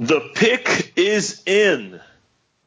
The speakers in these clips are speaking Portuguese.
The pick is in.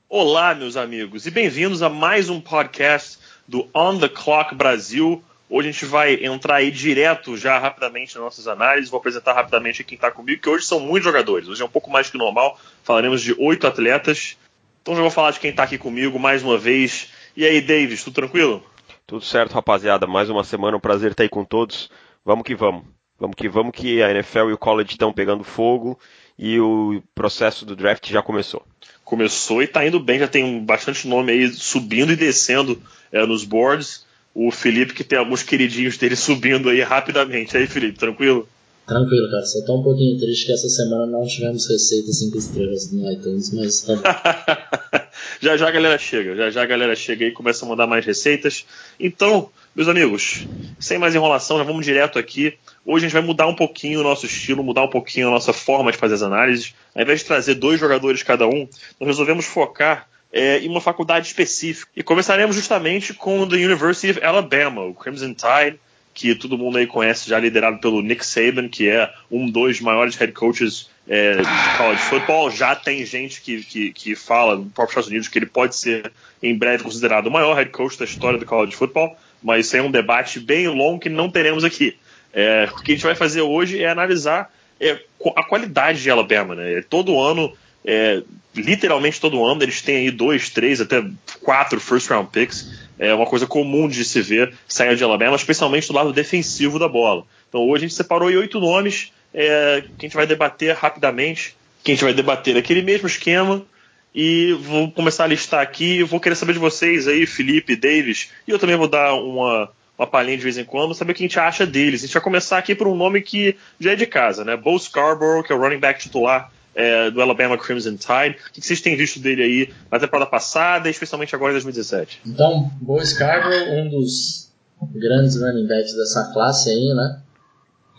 Olá, meus amigos, e bem-vindos a mais um podcast do On the Clock Brasil. Hoje a gente vai entrar aí direto já rapidamente nas nossas análises. Vou apresentar rapidamente quem está comigo, que hoje são muitos jogadores. Hoje é um pouco mais que normal. Falaremos de oito atletas. Então já vou falar de quem está aqui comigo mais uma vez. E aí, Davis, tudo tranquilo? Tudo certo, rapaziada. Mais uma semana, um prazer estar aí com todos. Vamos que vamos. Vamos que vamos que a NFL e o college estão pegando fogo e o processo do draft já começou. Começou e está indo bem, já tem bastante nome aí subindo e descendo é, nos boards. O Felipe que tem alguns queridinhos dele subindo aí rapidamente. Aí, Felipe, tranquilo? Tranquilo, cara. Só tô um pouquinho triste que essa semana não tivemos receita 5 estrelas no iTunes, mas tá bom. já já a galera chega, já já a galera chega aí e começa a mandar mais receitas. Então, meus amigos, sem mais enrolação, já vamos direto aqui. Hoje a gente vai mudar um pouquinho o nosso estilo, mudar um pouquinho a nossa forma de fazer as análises. Ao invés de trazer dois jogadores cada um, nós resolvemos focar é, em uma faculdade específica. E começaremos justamente com the University of Alabama, o Crimson Tide, que todo mundo aí conhece, já liderado pelo Nick Saban, que é um dos maiores head coaches é, de college football. Já tem gente que, que, que fala no próprio Estados Unidos que ele pode ser em breve considerado o maior head coach da história do college football, mas isso é um debate bem longo que não teremos aqui. É, o que a gente vai fazer hoje é analisar é, a qualidade de Alabama. Né? Todo ano, é, literalmente todo ano, eles têm aí dois, três, até quatro first round picks é uma coisa comum de se ver saindo de Alabama, especialmente do lado defensivo da bola. Então hoje a gente separou oito nomes é, que a gente vai debater rapidamente, que a gente vai debater aquele mesmo esquema e vou começar a listar aqui. Eu vou querer saber de vocês aí, Felipe, Davis, e eu também vou dar uma, uma palhinha de vez em quando, saber o que a gente acha deles. A gente vai começar aqui por um nome que já é de casa, né? Bo Scarborough, que é o running back titular é, do Alabama Crimson Tide. O que vocês têm visto dele aí na temporada passada, especialmente agora em 2017? Então, Bo Scarborough, um dos grandes running backs dessa classe aí, né?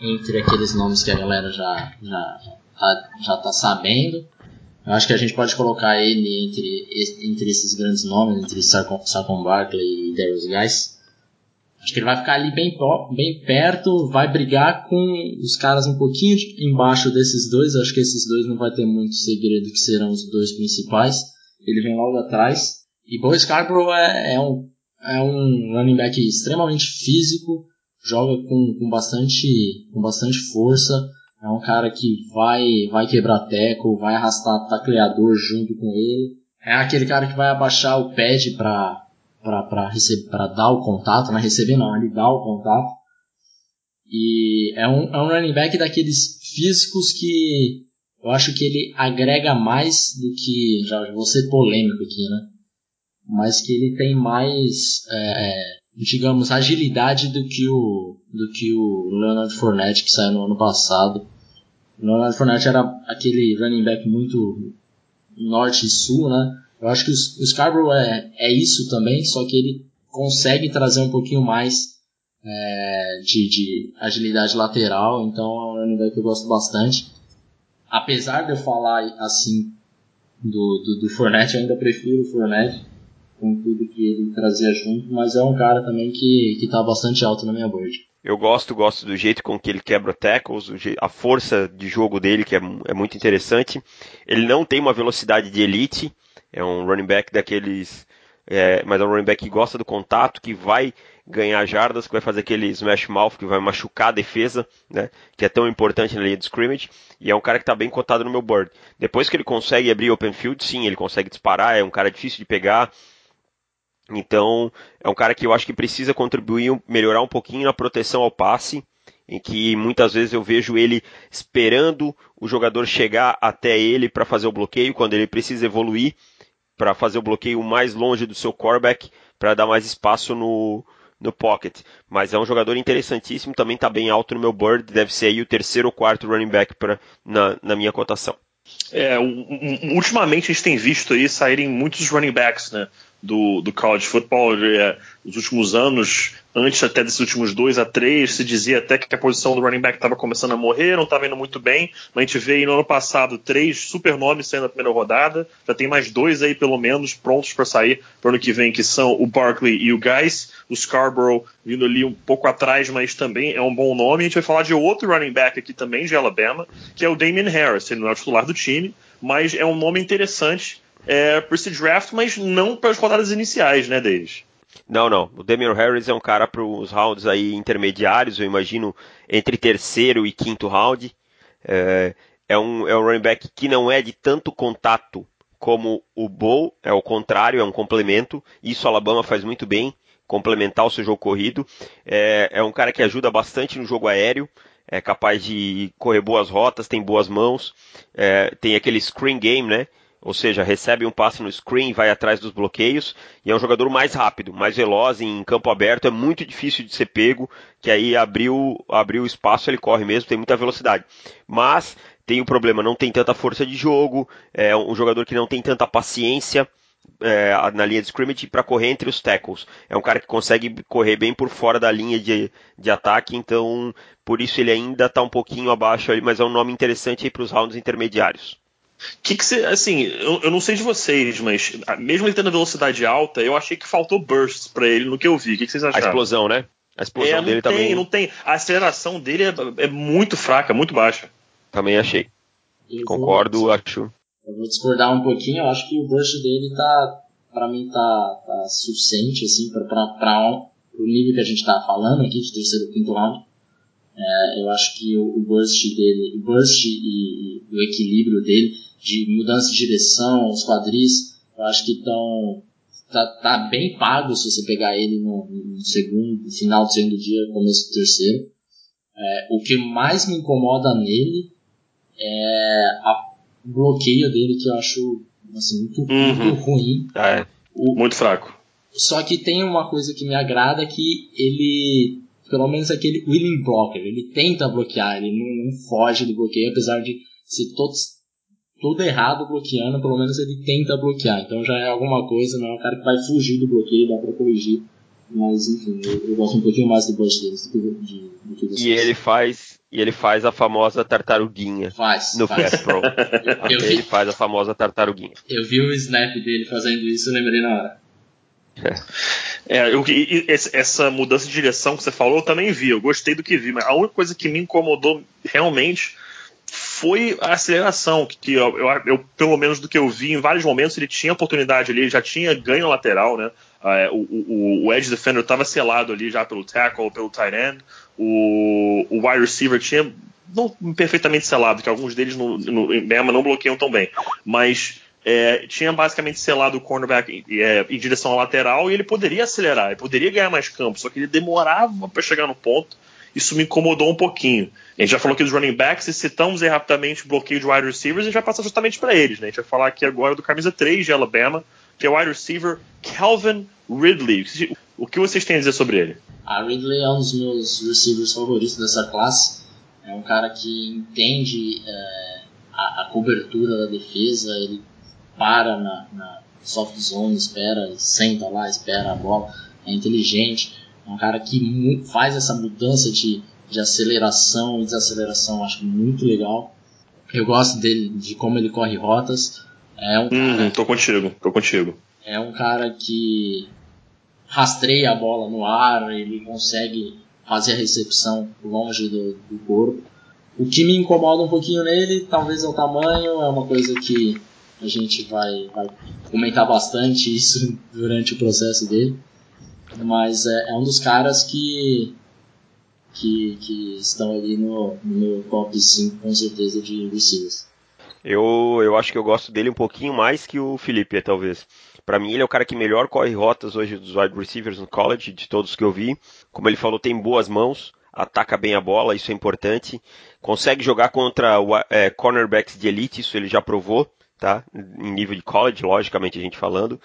Entre aqueles nomes que a galera já, já, já, já tá sabendo. Eu acho que a gente pode colocar ele entre, entre esses grandes nomes, entre Saquon Barkley e Darius Guys. Acho que ele vai ficar ali bem, bem perto, vai brigar com os caras um pouquinho embaixo desses dois. Acho que esses dois não vai ter muito segredo que serão os dois principais. Ele vem logo atrás. E Bo Scarborough é, é, um, é um running back extremamente físico, joga com, com, bastante, com bastante força. É um cara que vai, vai quebrar teco, vai arrastar tacleador junto com ele. É aquele cara que vai abaixar o pad para para dar o contato, não é receber não, ele dá o contato. E é um, é um running back daqueles físicos que eu acho que ele agrega mais do que. Já vou ser polêmico aqui, né? Mas que ele tem mais, é, é, digamos, agilidade do que o do que o Leonard Fournette que saiu no ano passado. O Leonard Fournette era aquele running back muito norte e sul, né? Eu acho que o, Scarborough é, é isso também, só que ele consegue trazer um pouquinho mais é, de, de, agilidade lateral, então é um running back que eu gosto bastante. Apesar de eu falar assim do, do, do Fournette, eu ainda prefiro o Fournette com tudo que ele trazia junto, mas é um cara também que, que tá bastante alto na minha board. Eu gosto, gosto do jeito com que ele quebra tackles, a força de jogo dele, que é, é muito interessante. Ele não tem uma velocidade de elite, é um running back daqueles. É, mas é um running back que gosta do contato, que vai ganhar jardas, que vai fazer aquele smash mouth, que vai machucar a defesa, né? Que é tão importante na linha de scrimmage. E é um cara que está bem cotado no meu board. Depois que ele consegue abrir open field, sim, ele consegue disparar, é um cara difícil de pegar. Então, é um cara que eu acho que precisa contribuir, melhorar um pouquinho na proteção ao passe em que muitas vezes eu vejo ele esperando o jogador chegar até ele para fazer o bloqueio, quando ele precisa evoluir para fazer o bloqueio mais longe do seu quarterback, para dar mais espaço no, no pocket. Mas é um jogador interessantíssimo, também está bem alto no meu board, deve ser aí o terceiro ou quarto running back pra, na, na minha cotação. É, ultimamente a gente tem visto aí saírem muitos running backs, né? Do, do college football. É, nos últimos anos, antes até desses últimos dois a três, se dizia até que a posição do running back estava começando a morrer, não estava indo muito bem. Mas a gente vê aí no ano passado três super nomes saindo na primeira rodada. Já tem mais dois aí, pelo menos, prontos para sair para o ano que vem, que são o Barkley e o Guys. o Scarborough vindo ali um pouco atrás, mas também é um bom nome. A gente vai falar de outro running back aqui também, de Alabama, que é o Damian Harris. Ele não é o titular do time, mas é um nome interessante é, para esse draft, mas não para as rodadas iniciais, né, deles. Não, não. O Damian Harris é um cara para os rounds aí intermediários, eu imagino entre terceiro e quinto round. É, é, um, é um running back que não é de tanto contato como o Bow, é o contrário, é um complemento. Isso Alabama faz muito bem, complementar o seu jogo corrido. É, é um cara que ajuda bastante no jogo aéreo, é capaz de correr boas rotas, tem boas mãos, é, tem aquele screen game, né? Ou seja, recebe um passe no screen, vai atrás dos bloqueios, e é um jogador mais rápido, mais veloz em campo aberto, é muito difícil de ser pego, que aí abriu, abriu espaço, ele corre mesmo, tem muita velocidade. Mas tem o problema, não tem tanta força de jogo, é um jogador que não tem tanta paciência, é, na linha de scrimmage para correr entre os tackles. É um cara que consegue correr bem por fora da linha de, de ataque, então por isso ele ainda está um pouquinho abaixo ali, mas é um nome interessante para os rounds intermediários que que você, assim, eu, eu, não sei de vocês, mas mesmo ele tendo velocidade alta, eu achei que faltou bursts para ele no que eu vi. O que, que vocês acharam? A explosão, né? A explosão é, dele tem, também. Não tem, a aceleração dele é, é muito fraca, muito baixa. Também achei. Eu Concordo, vou, acho. Eu vou discordar um pouquinho, eu acho que o burst dele tá, para mim tá, tá suficiente assim para o nível que a gente tá falando aqui de terceiro quinto round. É, eu acho que o, o burst dele, o burst e, e o equilíbrio dele de mudança de direção, os quadris, eu acho que estão tá, tá, bem pago se você pegar ele no, no, segundo, no final do segundo dia, começo do terceiro. É, o que mais me incomoda nele é a, o bloqueio dele que eu acho assim, muito, uhum. muito ruim. É, o, muito fraco. Só que tem uma coisa que me agrada que ele, pelo menos aquele willing blocker, ele tenta bloquear, ele não, não foge do bloqueio, apesar de ser todos tudo errado bloqueando, pelo menos ele tenta bloquear. Então já é alguma coisa, não é um cara que vai fugir do bloqueio, dá pra corrigir. Mas enfim, eu, eu gosto um pouquinho mais do deles do que, de, do que E ele faz. E ele faz a famosa tartaruguinha. Faz. No faz. Pro. eu, eu ele faz a famosa tartaruguinha. Eu vi o snap dele fazendo isso e lembrei na hora. É, eu, essa mudança de direção que você falou, eu também vi, eu gostei do que vi, mas a única coisa que me incomodou realmente foi a aceleração, que, eu, eu, eu, pelo menos do que eu vi, em vários momentos ele tinha oportunidade ali, ele já tinha ganho lateral, né? Uh, o, o, o, edge defender estava selado ali já pelo tackle, pelo tight end. O, o wide receiver tinha não perfeitamente selado, que alguns deles no, no, Bama não bloqueiam tão bem, mas é, tinha basicamente selado o cornerback em, é, em direção à lateral e ele poderia acelerar, ele poderia ganhar mais campo, só que ele demorava para chegar no ponto isso me incomodou um pouquinho. A gente já falou aqui dos running backs, e citamos aí rapidamente o bloqueio de wide receivers, a gente vai passar justamente para eles. Né? A gente vai falar aqui agora do camisa 3 de Alabama, que é o wide receiver Calvin Ridley. O que vocês têm a dizer sobre ele? A Ridley é um dos meus receivers favoritos dessa classe. É um cara que entende é, a, a, cobertura da defesa, ele para na, na soft zone, espera, senta lá, espera a bola, é inteligente. É um cara que faz essa mudança de, de aceleração e desaceleração, acho muito legal. Eu gosto dele, de como ele corre rotas. É um cara, uhum, tô contigo, tô contigo. É um cara que rastreia a bola no ar, ele consegue fazer a recepção longe do, do corpo. O que me incomoda um pouquinho nele, talvez é o tamanho, é uma coisa que a gente vai, vai comentar bastante isso durante o processo dele. Mas é, é um dos caras que, que, que estão ali no, no meu top 5 com certeza de receivers. Eu, eu acho que eu gosto dele um pouquinho mais que o Felipe, talvez. Para mim, ele é o cara que melhor corre rotas hoje dos wide receivers no college, de todos que eu vi. Como ele falou, tem boas mãos, ataca bem a bola, isso é importante. Consegue jogar contra é, cornerbacks de elite, isso ele já provou, tá? Em nível de college, logicamente a gente falando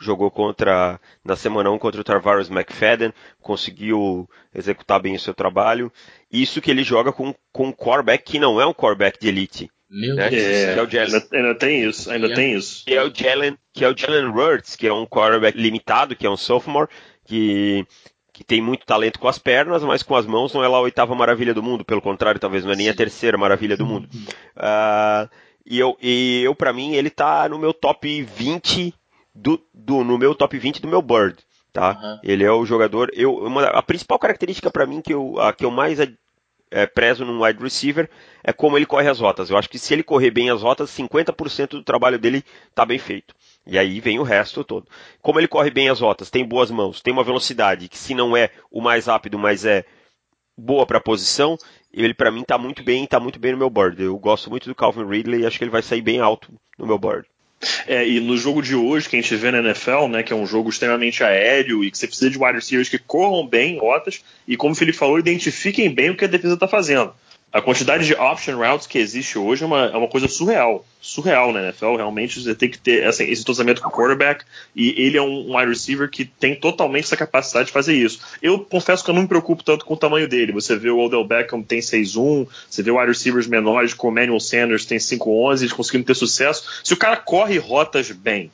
jogou contra na semana 1 contra o Tarvaris McFadden, conseguiu executar bem o seu trabalho. Isso que ele joga com, com um quarterback que não é um quarterback de elite. Meu né? Deus. É, é o Jalen. Ainda, ainda, tem isso, ainda tem isso. Que é o Jalen, que é o Jalen Hurts, que é um quarterback limitado, que é um sophomore, que que tem muito talento com as pernas, mas com as mãos não é lá a oitava maravilha do mundo, pelo contrário, talvez não é nem a terceira maravilha do mundo. Uh, e eu, e eu para mim, ele tá no meu top 20 do, do, no meu top 20 do meu Bird. tá? Uhum. Ele é o jogador. Eu, uma, a principal característica para mim que eu, a que eu mais é, prezo num wide receiver é como ele corre as rotas. Eu acho que se ele correr bem as rotas, 50% do trabalho dele está bem feito. E aí vem o resto todo. Como ele corre bem as rotas, tem boas mãos, tem uma velocidade que se não é o mais rápido, mas é boa para a posição, ele para mim está muito bem, está muito bem no meu board. Eu gosto muito do Calvin Ridley e acho que ele vai sair bem alto no meu board. É, e no jogo de hoje, que a gente vê na NFL, né, que é um jogo extremamente aéreo e que você precisa de wide receivers que corram bem rotas e, como o Felipe falou, identifiquem bem o que a defesa está fazendo a quantidade de option routes que existe hoje é uma, é uma coisa surreal. Surreal na NFL. Realmente você tem que ter assim, esse entrosamento com o quarterback. E ele é um, um wide receiver que tem totalmente essa capacidade de fazer isso. Eu confesso que eu não me preocupo tanto com o tamanho dele. Você vê o Odell Beckham tem 6'1, você vê wide receivers menores como o Emmanuel Sanders tem 5'11, eles conseguindo ter sucesso. Se o cara corre rotas bem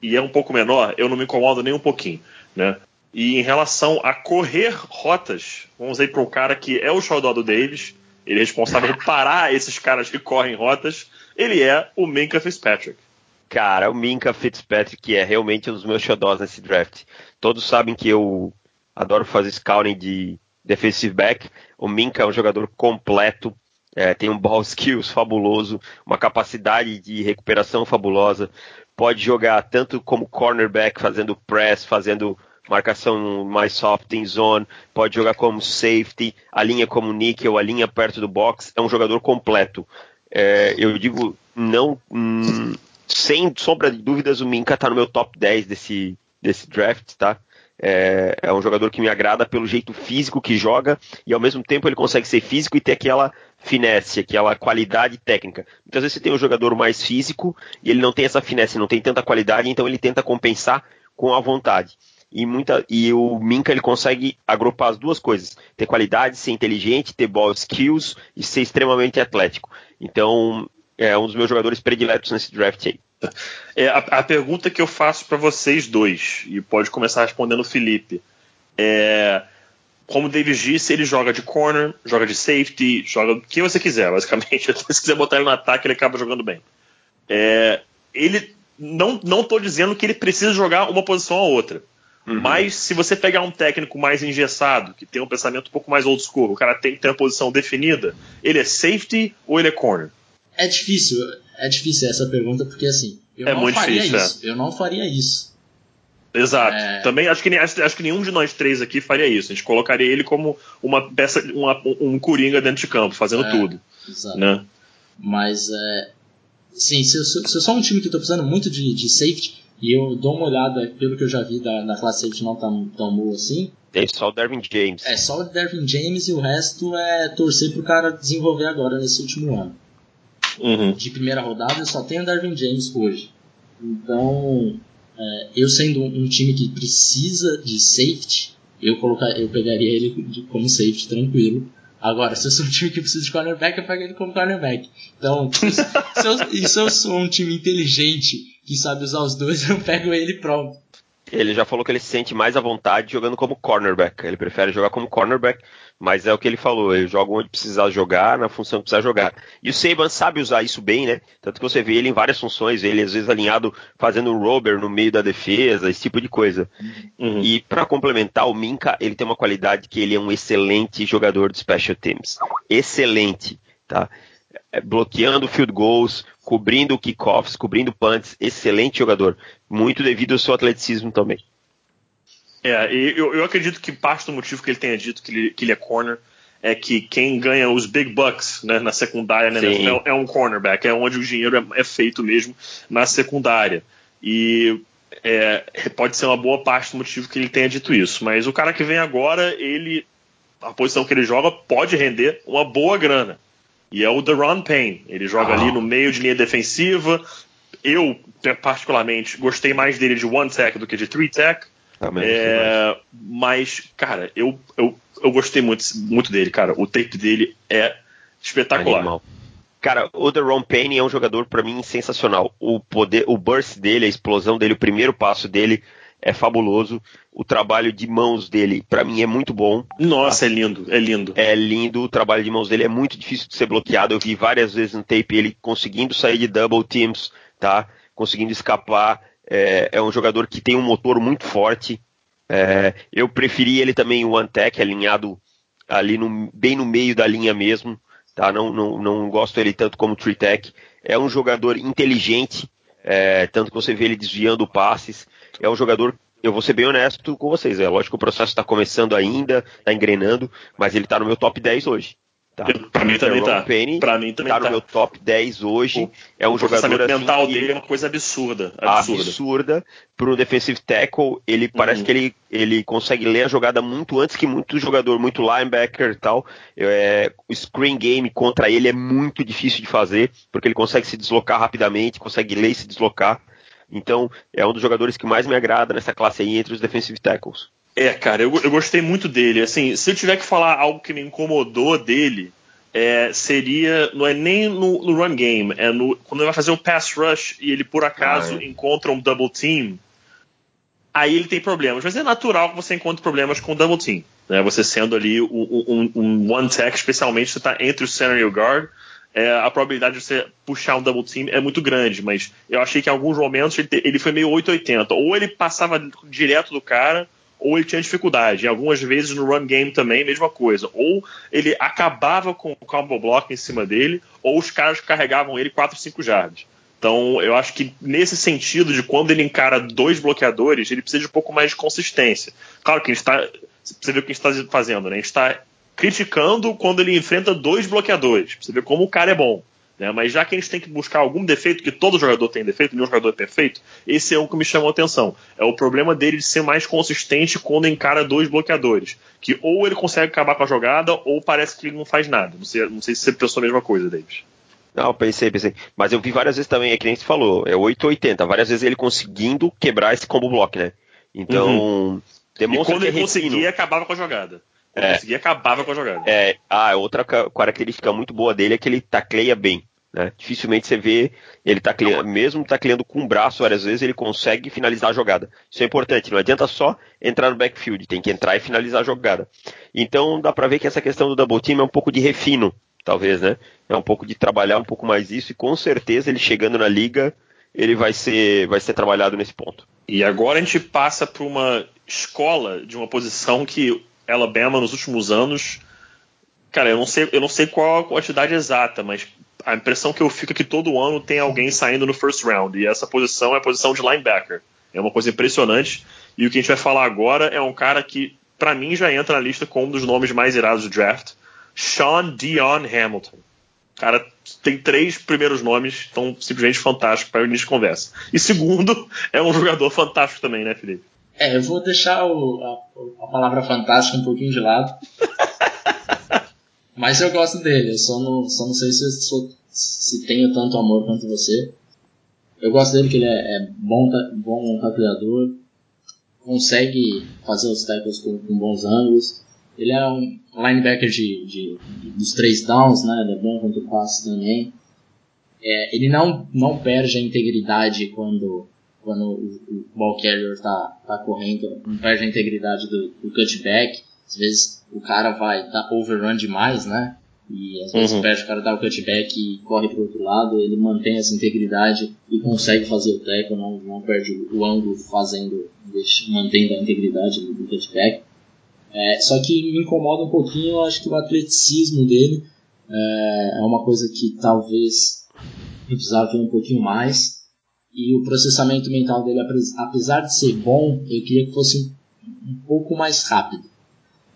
e é um pouco menor, eu não me incomodo nem um pouquinho. Né? E em relação a correr rotas, vamos aí para o cara que é o Shadow Davis ele é responsável por parar esses caras que correm rotas. Ele é o Minka Fitzpatrick. Cara, o Minka Fitzpatrick é realmente um dos meus xodós nesse draft. Todos sabem que eu adoro fazer scouting de defensive back. O Minka é um jogador completo, é, tem um ball skills fabuloso, uma capacidade de recuperação fabulosa. Pode jogar tanto como cornerback, fazendo press, fazendo marcação mais soft em zone, pode jogar como safety, a linha como nickel, a linha perto do box, é um jogador completo. É, eu digo, não, hum, sem sombra de dúvidas, o Minka está no meu top 10 desse, desse draft, tá? É, é, um jogador que me agrada pelo jeito físico que joga e ao mesmo tempo ele consegue ser físico e ter aquela finesse, aquela qualidade técnica. Muitas vezes você tem um jogador mais físico e ele não tem essa finesse, não tem tanta qualidade, então ele tenta compensar com a vontade e muita e o Minka ele consegue agrupar as duas coisas, ter qualidade, ser inteligente, ter ball skills e ser extremamente atlético. Então é um dos meus jogadores prediletos nesse draft aí. É, a, a pergunta que eu faço para vocês dois e pode começar respondendo o Felipe é como o Davis disse, ele joga de corner, joga de safety, joga o que você quiser, basicamente. Se quiser botar ele no ataque, ele acaba jogando bem. É, ele não não estou dizendo que ele precisa jogar uma posição ou outra. Uhum. Mas se você pegar um técnico mais engessado, que tem um pensamento um pouco mais old school, o cara tem que ter uma posição definida, ele é safety ou ele é corner? É difícil, é difícil essa pergunta, porque assim, eu é não faria difícil, isso. É. Eu não faria isso. Exato. É... Também acho que, acho, acho, que nenhum de nós três aqui faria isso. A gente colocaria ele como uma peça, uma, um coringa dentro de campo, fazendo é, tudo. Exato. Né? Mas é. Sim, se eu, se eu sou um time que estou precisando muito de, de safety, e eu dou uma olhada, pelo que eu já vi da, da classe safety não tão, tão boa assim. Tem só o Dervin James. É, só o Dervin James e o resto é torcer pro cara desenvolver agora nesse último ano. Uhum. De primeira rodada eu só tenho o Dervin James hoje. Então, é, eu sendo um, um, time que precisa de safety, eu, colocar, eu pegaria ele como safety tranquilo. Agora, se eu sou um time que precisa de cornerback, eu pego ele como cornerback. Então, se eu, se eu, sou um time inteligente que sabe usar os dois, eu pego ele pronto. Ele já falou que ele se sente mais à vontade jogando como cornerback. Ele prefere jogar como cornerback, mas é o que ele falou. Ele joga onde precisar jogar, na função que precisar jogar. E o Saban sabe usar isso bem, né? Tanto que você vê ele em várias funções. Ele às vezes alinhado fazendo o rover no meio da defesa, esse tipo de coisa. Uhum. E para complementar, o Minka ele tem uma qualidade que ele é um excelente jogador de special teams. Excelente, tá? É, bloqueando field goals, cobrindo kickoffs, cobrindo punts, excelente jogador, muito devido ao seu atleticismo também. É, eu, eu acredito que parte do motivo que ele tenha dito que ele, que ele é corner é que quem ganha os big bucks né, na secundária né, é, é, um cornerback, é onde o dinheiro é, é feito mesmo na secundária. E é, pode ser uma boa parte do motivo que ele tenha dito isso. Mas o cara que vem agora, ele a posição que ele joga pode render uma boa grana. E é o Deron Payne. Ele joga ali no meio de linha defensiva. Eu, particularmente, gostei mais dele de one tech do que de three tech. É, mas, cara, eu, eu, eu gostei muito, muito dele, cara. O tape dele é espetacular. Animal. Cara, o Deron Payne é um jogador para mim sensacional. O poder, o burst dele, a explosão dele, o primeiro passo dele é fabuloso. O trabalho de mãos dele, para mim, é muito bom. Nossa, é lindo, é lindo. É lindo. O trabalho de mãos dele é muito difícil de ser bloqueado. Eu vi várias vezes no tape ele conseguindo sair de double teams, tá? Conseguindo escapar. É, é um jogador que tem um motor muito forte. É, eu preferi ele também o Antec, alinhado ali no, bem no meio da linha mesmo. Tá? Não, não, não gosto ele tanto como o Tritec. É um jogador inteligente, é, tanto que você vê ele desviando passes. É um jogador, eu vou ser bem honesto com vocês, é lógico que o processo está começando ainda, está engrenando, mas ele está no meu top 10 hoje. Tá. Pra mim também tá. Penny pra mim também tá. no tá. meu top 10 hoje. O, é um o jogador assim, mental dele é uma coisa absurda. Absurda. Absurda. Pro defensive tackle, ele parece Uhum. que ele, ele consegue ler a jogada muito antes que muito jogador, muito linebacker e tal. É, o screen game contra ele é muito difícil de fazer, porque ele consegue se deslocar rapidamente, consegue ler e se deslocar. Então, é um dos jogadores que mais me agrada nessa classe aí entre os defensive tackles. É, cara, eu, eu gostei muito dele. Assim, se eu tiver que falar algo que me incomodou dele, é, seria. Não é nem no, no run game, é no, quando ele vai fazer um pass rush e ele por acaso Ah, é. encontra um double team. Aí ele tem problemas. Mas é natural que você encontre problemas com o double team. Né? Você sendo ali um, um, um one tech, especialmente se está entre o center e o guard. É, a probabilidade de você puxar um double team é muito grande, mas eu achei que em alguns momentos ele, te- ele foi meio 880. Ou ele passava direto do cara, ou ele tinha dificuldade. E algumas vezes no run game também, mesma coisa. Ou ele acabava com o combo block em cima dele, ou os caras carregavam ele 4, 5 jardas. Então, eu acho que nesse sentido de quando ele encara dois bloqueadores, ele precisa de um pouco mais de consistência. Claro que a gente está. Você vê o que a gente está fazendo, né? A gente está criticando quando ele enfrenta dois bloqueadores. Pra você ver como o cara é bom. Né? Mas já que a gente tem que buscar algum defeito, que todo jogador tem defeito, nenhum jogador é perfeito, esse é o que me chamou a atenção. É o problema dele de ser mais consistente quando encara dois bloqueadores. Que ou ele consegue acabar com a jogada, ou parece que ele não faz nada. Não sei, não sei se você pensou a mesma coisa, Davis. Não, pensei, pensei. Mas eu vi várias vezes também, é que nem você falou, é 880. Várias vezes ele conseguindo quebrar esse combo block, né? Então, E demonstra quando que é ele conseguia, acabava com a jogada. Quando É. conseguia, acabava com a jogada. É, ah, outra ca- característica muito boa dele é que ele tacleia bem. Né? Dificilmente você vê ele tacleando, mesmo tacleando com o braço várias vezes, ele consegue finalizar a jogada. Isso é importante, não adianta só entrar no backfield, tem que entrar e finalizar a jogada. Então dá pra ver que essa questão do double team é um pouco de refino, talvez, né? É um pouco de trabalhar um pouco mais isso e com certeza ele chegando na liga, ele vai ser, vai ser trabalhado nesse ponto. E agora a gente passa para uma escola de uma posição que Alabama nos últimos anos, cara, eu não sei, eu não sei qual a quantidade exata, mas a impressão que eu fico é que todo ano tem alguém saindo no first round e essa posição é a posição de linebacker. É uma coisa impressionante. E o que a gente vai falar agora é um cara que, para mim, já entra na lista como um dos nomes mais irados do draft, Sean Dion Hamilton. Cara, tem três primeiros nomes, então simplesmente fantástico para o início de conversa. E segundo, é um jogador fantástico também, né, Felipe? É, eu vou deixar o- a, a palavra fantástica um pouquinho de lado. Mas eu gosto dele, eu só não, só não sei se, sou- se tenho tanto amor quanto você. Eu gosto dele que ele é, é bom, bom tacleador, consegue fazer os tackles com, com bons ângulos. Ele é um linebacker de, de- dos três downs, né? Ele é bom contra o passe também. É, ele não, não perde a integridade quando, quando o, o ball carrier tá, tá correndo, não perde a integridade do, do cutback. Às vezes o cara vai dar overrun demais, né? E às vezes Uhum. perde o cara dar o cutback e corre pro outro lado, ele mantém essa integridade e consegue fazer o tackle, não, não perde o ângulo fazendo, mantendo a integridade do, do cutback. É, só que me incomoda um pouquinho, eu acho que o atleticismo dele é, é uma coisa que talvez eu precisava ver um pouquinho mais. E o processamento mental dele, apesar de ser bom, eu queria que fosse um, um pouco mais rápido.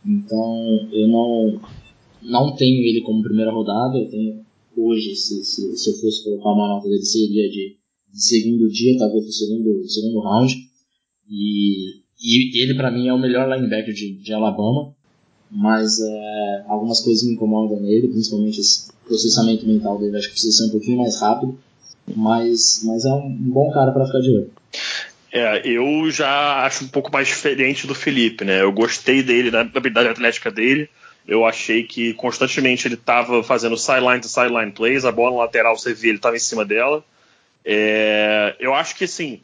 Então eu não, não tenho ele como primeira rodada, eu tenho hoje, se, se, se eu fosse colocar uma nota dele, seria de, de segundo dia, talvez do segundo, segundo round. E, e ele para mim é o melhor linebacker de, de Alabama, mas é, algumas coisas me incomodam nele, principalmente esse processamento mental dele, acho que precisa ser um pouquinho mais rápido, mas, mas é um bom cara para ficar de olho. É, eu já acho um pouco mais diferente do Felipe, né? Eu gostei dele, da habilidade atlética dele. Eu achei que constantemente ele estava fazendo sideline to sideline plays, a bola no lateral você vê, ele estava em cima dela. É, eu acho que assim,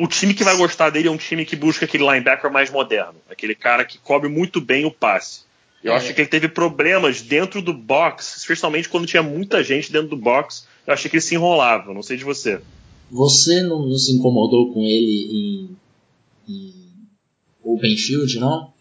o time que vai gostar dele é um time que busca aquele linebacker mais moderno, aquele cara que cobre muito bem o passe. Eu É. acho que ele teve problemas dentro do box, especialmente quando tinha muita gente dentro do box. Eu achei que ele se enrolava, não sei de você. Você não, não se incomodou com ele em, em o Benfield, não?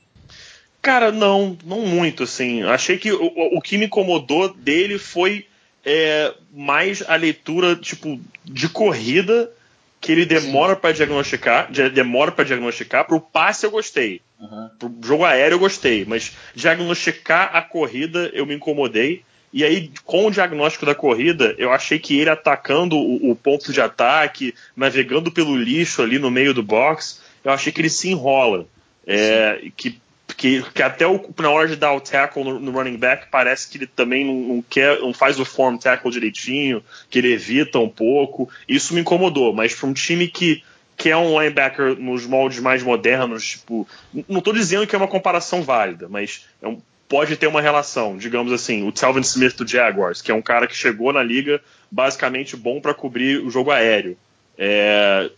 Cara, não, não muito, assim. Achei que o, o que me incomodou dele foi é, mais a leitura, tipo, de corrida que ele demora para diagnosticar, demora para diagnosticar. Pro passe eu gostei, uhum. pro jogo aéreo eu gostei, mas diagnosticar a corrida eu me incomodei. E aí, com o diagnóstico da corrida, eu achei que ele atacando o, o ponto de ataque, navegando pelo lixo ali no meio do box, eu achei que ele se enrola. É, que que, que até o, na hora de dar o tackle no, no running back parece que ele também não, não, quer, não faz o form tackle direitinho, que ele evita um pouco. Isso me incomodou, mas para um time que que é um linebacker nos moldes mais modernos, tipo, não estou dizendo que é uma comparação válida, mas é um, pode ter uma relação, digamos assim, o Calvin Smith do Jaguars, que é um cara que chegou na liga basicamente bom para cobrir o jogo aéreo. É,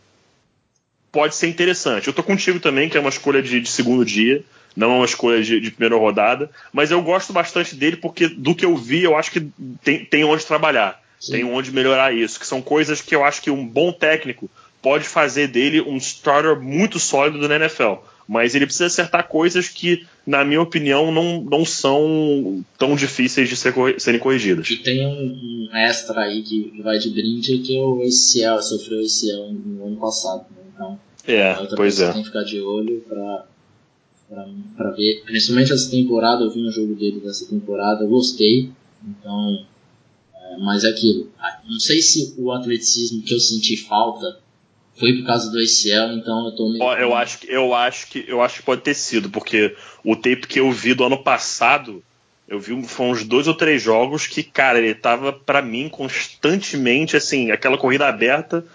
pode ser interessante. Eu estou contigo também, que é uma escolha de, de segundo dia não é uma escolha de, de, primeira rodada, mas eu gosto bastante dele porque do que eu vi, eu acho que tem, tem onde trabalhar, Sim. tem onde melhorar isso, que são coisas que eu acho que um bom técnico pode fazer dele um starter muito sólido na NFL. Mas ele precisa acertar coisas que, na minha opinião, não, não são tão difíceis de ser, serem corrigidas. E tem um, extra aí que vai de brinde que é o ACL, sofreu ACL no ano passado. Né? Então, é, pois é. tem que ficar de olho para para ver. Principalmente essa temporada, eu vi um jogo dele dessa temporada, eu gostei. Então, é, mas é aquilo. Ah, não sei se o atleticismo que eu senti falta foi por causa do ACL, então eu tô meio... eu acho que eu acho que eu acho que pode ter sido, porque o tape que eu vi do ano passado, eu vi foram uns dois ou três jogos que, cara, ele tava para mim constantemente assim, aquela corrida aberta,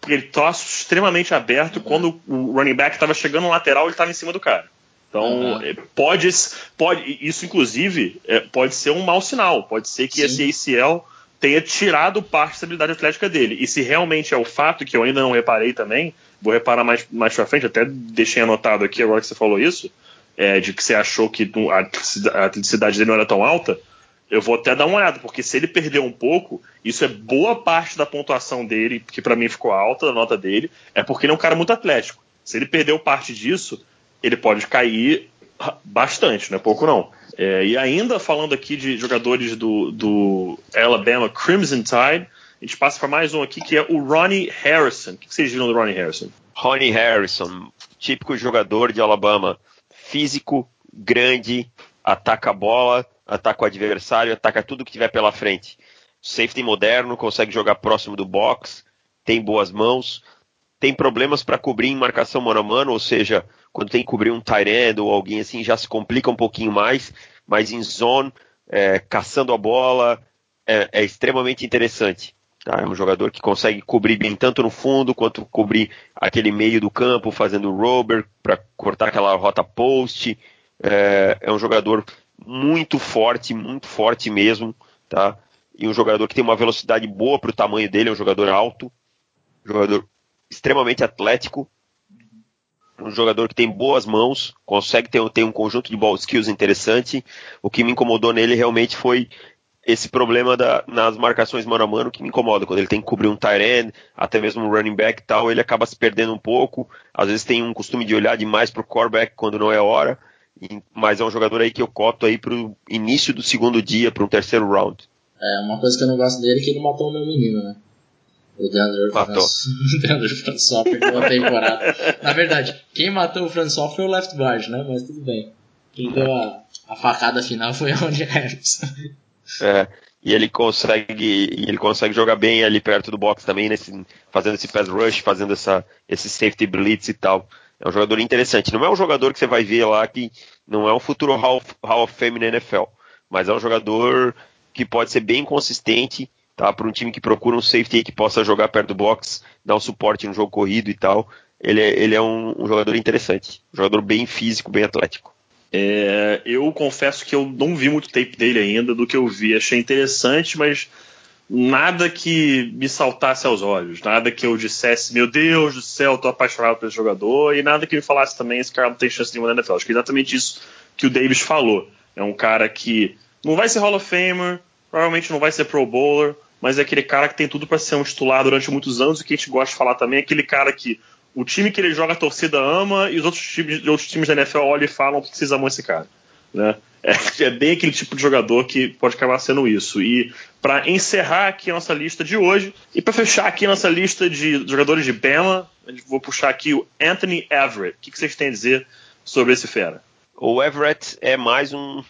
porque ele troço extremamente aberto, uhum. quando o running back tava chegando no lateral, ele tava em cima do cara. Então, uhum. pode, pode, isso inclusive é, pode ser um mau sinal. Pode ser que Sim. esse ACL tenha tirado parte da estabilidade atlética dele. E se realmente é o fato, que eu ainda não reparei também, vou reparar mais, mais pra frente, até deixei anotado aqui agora que você falou isso, é, de que você achou que a atleticidade dele não era tão alta, eu vou até dar uma olhada, porque se ele perdeu um pouco, isso é boa parte da pontuação dele, que para mim ficou alta, da nota dele, é porque ele é um cara muito atlético. Se ele perdeu parte disso, ele pode cair bastante, não é pouco não. É, e ainda falando aqui de jogadores do, do Alabama Crimson Tide, a gente passa para mais um aqui que é o Ronnie Harrison. O que vocês viram do Ronnie Harrison? Ronnie Harrison, típico jogador de Alabama, físico, grande, ataca a bola, ataca o adversário, ataca tudo que tiver pela frente. Safety moderno, consegue jogar próximo do box, tem boas mãos, tem problemas para cobrir em marcação mano a mano, ou seja, quando tem que cobrir um tight ou alguém assim, já se complica um pouquinho mais, mas em zone, é, caçando a bola, é, é extremamente interessante. Tá? É um jogador que consegue cobrir bem tanto no fundo quanto cobrir aquele meio do campo, fazendo rover para cortar aquela rota post. É, é, um jogador muito forte, muito forte mesmo, tá? E um jogador que tem uma velocidade boa para o tamanho dele, é um jogador alto, jogador extremamente atlético, um jogador que tem boas mãos, consegue ter, ter um conjunto de ball skills interessante. O que me incomodou nele realmente foi esse problema da, nas marcações mano a mano que me incomoda. Quando ele tem que cobrir um tight end, até mesmo um running back e tal, ele acaba se perdendo um pouco. Às vezes tem um costume de olhar demais pro quarterback quando não é hora. Mas é um jogador aí que eu coto aí pro início do segundo dia, para um terceiro round. É, uma coisa que eu não gosto dele é que ele matou o meu menino, né? O DeAndre François perdeu a temporada. Na verdade, quem matou o François foi o left guard, né? Mas tudo bem. Quem deu a, a facada final foi o Ronnie Harris. É, e ele consegue, ele consegue jogar bem ali perto do box também, nesse, fazendo esse pass rush, fazendo essa, esse safety blitz e tal. É um jogador interessante. Não é um jogador que você vai ver lá que não é um futuro Hall of, Hall of Fame na NFL, mas é um jogador que pode ser bem consistente tá? Para um time que procura um safety que possa jogar perto do box, dar um suporte no jogo corrido e tal. Ele é, ele é um, um jogador interessante, um jogador bem físico, bem atlético. É, eu confesso que eu não vi muito tape dele ainda, do que eu vi. Achei interessante, mas nada que me saltasse aos olhos, nada que eu dissesse, meu Deus do céu, tô apaixonado por esse jogador, e nada que me falasse também, esse cara não tem chance nenhuma na NFL. Acho que é exatamente isso que o Davis falou. É um cara que não vai ser Hall of Famer, provavelmente não vai ser Pro Bowler, mas é aquele cara que tem tudo para ser um titular durante muitos anos e que a gente gosta de falar também é aquele cara que o time que ele joga a torcida ama e os outros times, outros times da NFL olham e falam que vocês amam esse cara. Né? É, é, bem aquele tipo de jogador que pode acabar sendo isso. E para encerrar aqui a nossa lista de hoje, e para fechar aqui a nossa lista de jogadores de Bama, vou puxar aqui o Anthony Everett. O que, que vocês têm a dizer sobre esse fera? O Everett é mais um,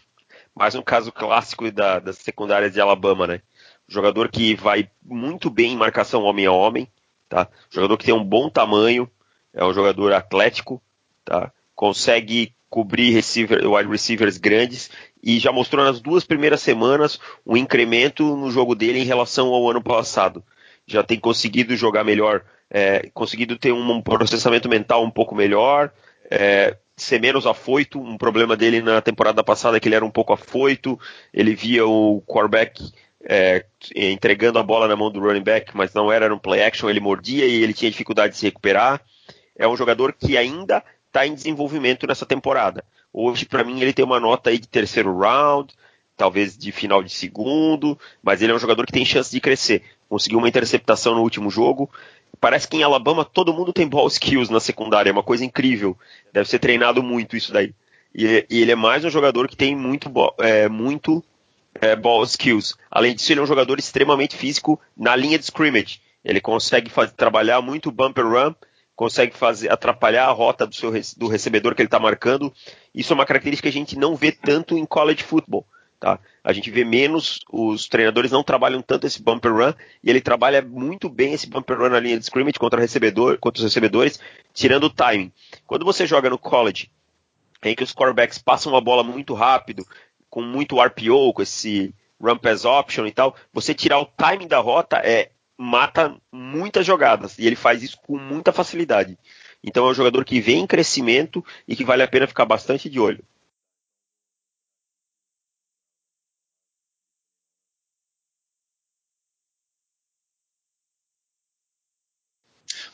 mais um caso clássico da, das secundárias de Alabama, né? Jogador que vai muito bem em marcação homem a homem, tá? Jogador que tem um bom tamanho, é um jogador atlético, tá? Consegue cobrir receiver, wide receivers grandes e já mostrou nas duas primeiras semanas um incremento no jogo dele em relação ao ano passado. Já tem conseguido jogar melhor, é, conseguido ter um processamento mental um pouco melhor, é, ser menos afoito. Um problema dele na temporada passada é que ele era um pouco afoito, ele via o quarterback é, entregando a bola na mão do running back, mas não era no play action, ele mordia e ele tinha dificuldade de se recuperar. É um jogador que ainda está em desenvolvimento nessa temporada. Hoje, para mim, ele tem uma nota aí de terceiro round, talvez de final de segundo, mas ele é um jogador que tem chance de crescer. Conseguiu uma interceptação no último jogo. Parece que em Alabama todo mundo tem ball skills na secundária, é uma coisa incrível. Deve ser treinado muito isso daí. E, e ele é mais um jogador que tem muito, é, muito é, ball skills. Além disso, ele é um jogador extremamente físico na linha de scrimmage. Ele consegue fazer, trabalhar muito bumper run consegue fazer atrapalhar a rota do, seu, do recebedor que ele está marcando. Isso é uma característica que a gente não vê tanto em college football. Tá? A gente vê menos, os treinadores não trabalham tanto esse bumper run, e ele trabalha muito bem esse bumper run na linha de scrimmage contra, recebedor, contra os recebedores, tirando o timing. Quando você joga no college, em que os quarterbacks passam a bola muito rápido, com muito RPO, com esse run pass option e tal, você tirar o timing da rota é mata muitas jogadas e ele faz isso com muita facilidade. Então é um jogador que vem em crescimento e que vale a pena ficar bastante de olho.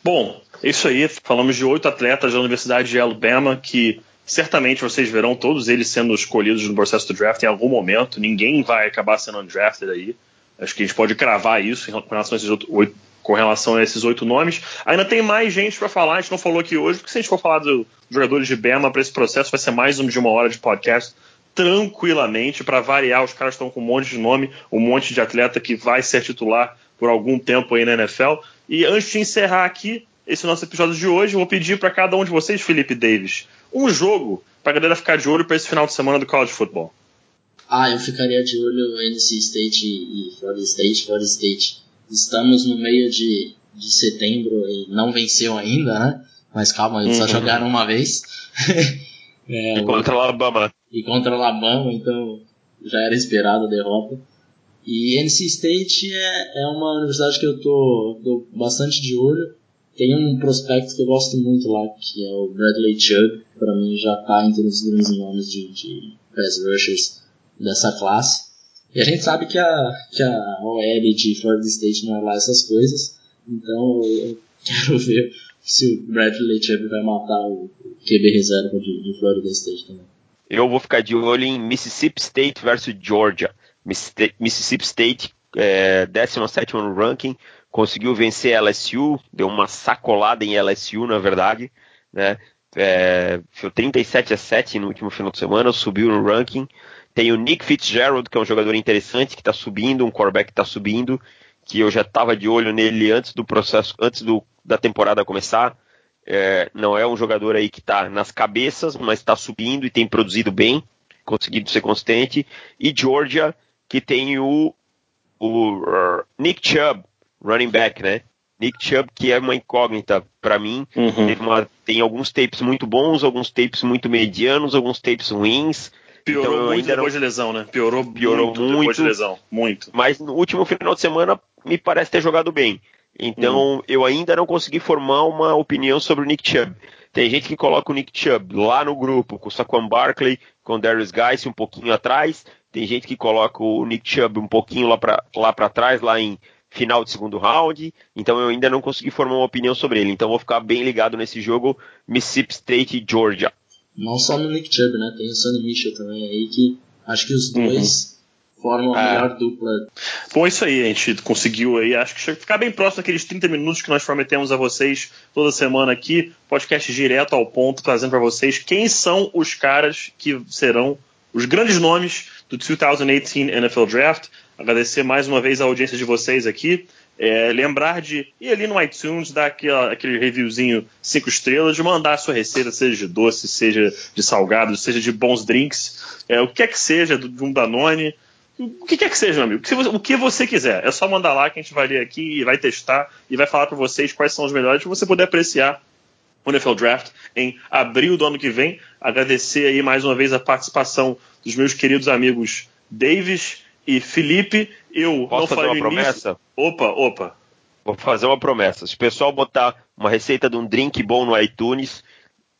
Bom, isso aí. Falamos de oito atletas da Universidade de Alabama que certamente vocês verão todos eles sendo escolhidos no processo do draft em algum momento. Ninguém vai acabar sendo undrafted aí. Acho que a gente pode cravar isso com relação a esses, oito, com relação a esses oito nomes. Ainda tem mais gente para falar, a gente não falou aqui hoje, porque se a gente for falar dos jogadores de Bema para esse processo, vai ser mais um de uma hora de podcast tranquilamente. Para variar, os caras estão com um monte de nome, um monte de atleta que vai ser titular por algum tempo aí na NFL. E antes de encerrar aqui esse nosso episódio de hoje, eu vou pedir para cada um de vocês, Felipe Davis, um jogo para a galera ficar de olho para esse final de semana do college football. Ah, eu ficaria de olho NC State e Florida State. Florida State. Estamos no meio de, de setembro e não venceu ainda, né? Mas calma, eles uhum. só jogaram uma vez. é, e contra o Alabama. E contra o Alabama, então já era esperado a derrota. E NC State é, é uma universidade que eu tô, tô bastante de olho. Tem um prospecto que eu gosto muito lá, que é o Bradley Chubb. Para mim já tá entre os grandes nomes de, de pass rushers dessa classe. E a gente sabe que a, que a OL de Florida State não é lá essas coisas, então eu quero ver se o Bradley Chubb vai matar o QB reserva de, de Florida State também. Eu vou ficar de olho em Mississippi State versus Georgia. Mississippi State, é, 17 no ranking, conseguiu vencer LSU, deu uma sacolada em LSU, na verdade, né? É, foi 37 a 7 no último final de semana, subiu no ranking. Tem o Nick Fitzgerald, que é um jogador interessante, que está subindo, um quarterback que está subindo, que eu já estava de olho nele antes do processo, antes do, da temporada começar. É, não é um jogador aí que está nas cabeças, mas está subindo e tem produzido bem, conseguido ser consistente. E Georgia, que tem o, o Nick Chubb, running back, né? Nick Chubb, que é uma incógnita para mim. Uhum. Tem, uma, tem, alguns tapes muito bons, alguns tapes muito medianos, alguns tapes ruins. Piorou então, muito depois não... de lesão, né? Piorou, Piorou muito, muito depois de lesão. Muito. Mas no último final de semana me parece ter jogado bem. Então hum. eu ainda não consegui formar uma opinião sobre o Nick Chubb. Tem gente que coloca o Nick Chubb lá no grupo, com o Saquon Barkley, com o Darius Geis um pouquinho atrás. Tem gente que coloca o Nick Chubb um pouquinho lá para lá pra trás, lá em final de segundo round. Então eu ainda não consegui formar uma opinião sobre ele. Então vou ficar bem ligado nesse jogo Mississippi State e Georgia. Não só no Nick Chubb, né? Tem o Sonny Mitchell também aí, que acho que os uhum. dois formam a é. melhor dupla. Bom, é isso aí, a gente conseguiu aí, acho que ficar bem próximo daqueles 30 minutos que nós prometemos a vocês toda semana aqui, podcast direto ao ponto, trazendo para vocês quem são os caras que serão os grandes nomes do 2018 NFL Draft. Agradecer mais uma vez a audiência de vocês aqui. É, lembrar de ir ali no iTunes, dar aquele reviewzinho 5 estrelas, de mandar a sua receita, seja de doce, seja de salgado, seja de bons drinks, é, o que quer que seja, de um Danone, o que quer que seja, meu amigo, o que você quiser. É só mandar lá que a gente vai ler aqui e vai testar e vai falar para vocês quais são os melhores para você poder apreciar o NFL Draft em abril do ano que vem. Agradecer aí mais uma vez a participação dos meus queridos amigos Davis e Felipe. Eu Posso não fazer uma promessa? Opa, opa. Vou fazer uma promessa. Se o pessoal botar uma receita de um drink bom no iTunes,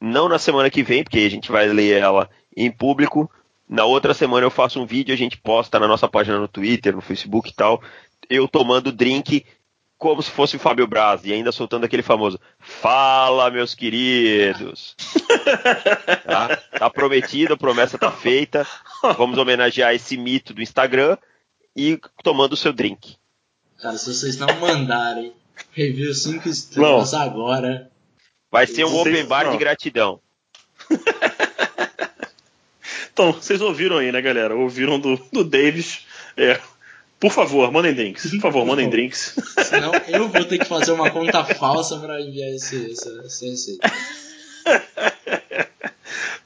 não na semana que vem, porque a gente vai ler ela em público. Na outra semana eu faço um vídeo, a gente posta na nossa página no Twitter, no Facebook e tal, eu tomando drink como se fosse o Fábio Braz e ainda soltando aquele famoso Fala, meus queridos. tá? tá prometido, a promessa tá feita. Vamos homenagear esse mito do Instagram e tomando o seu drink. Cara, se vocês não mandarem review 5 estrelas não. agora. Vai ser um open bar não. de gratidão. então, vocês ouviram aí, né, galera? Ouviram do, do Davis. É, por favor, mandem drinks. Por favor, mandem drinks. Senão eu vou ter que fazer uma conta falsa para enviar esse, essa receita.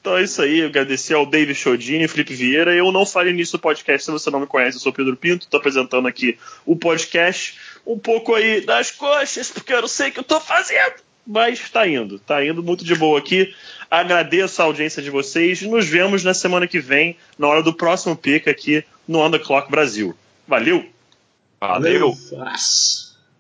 Então é isso aí, agradecer ao David Chodini e Felipe Vieira. Eu não falei nisso no podcast, se você não me conhece, eu sou Pedro Pinto, estou apresentando aqui o podcast um pouco aí das coxas, porque eu não sei o que eu estou fazendo. Mas está indo, está indo muito de boa aqui. Agradeço a audiência de vocês. Nos vemos na semana que vem, na hora do próximo pick aqui no On The Clock Brasil. Valeu! Valeu! Valeu.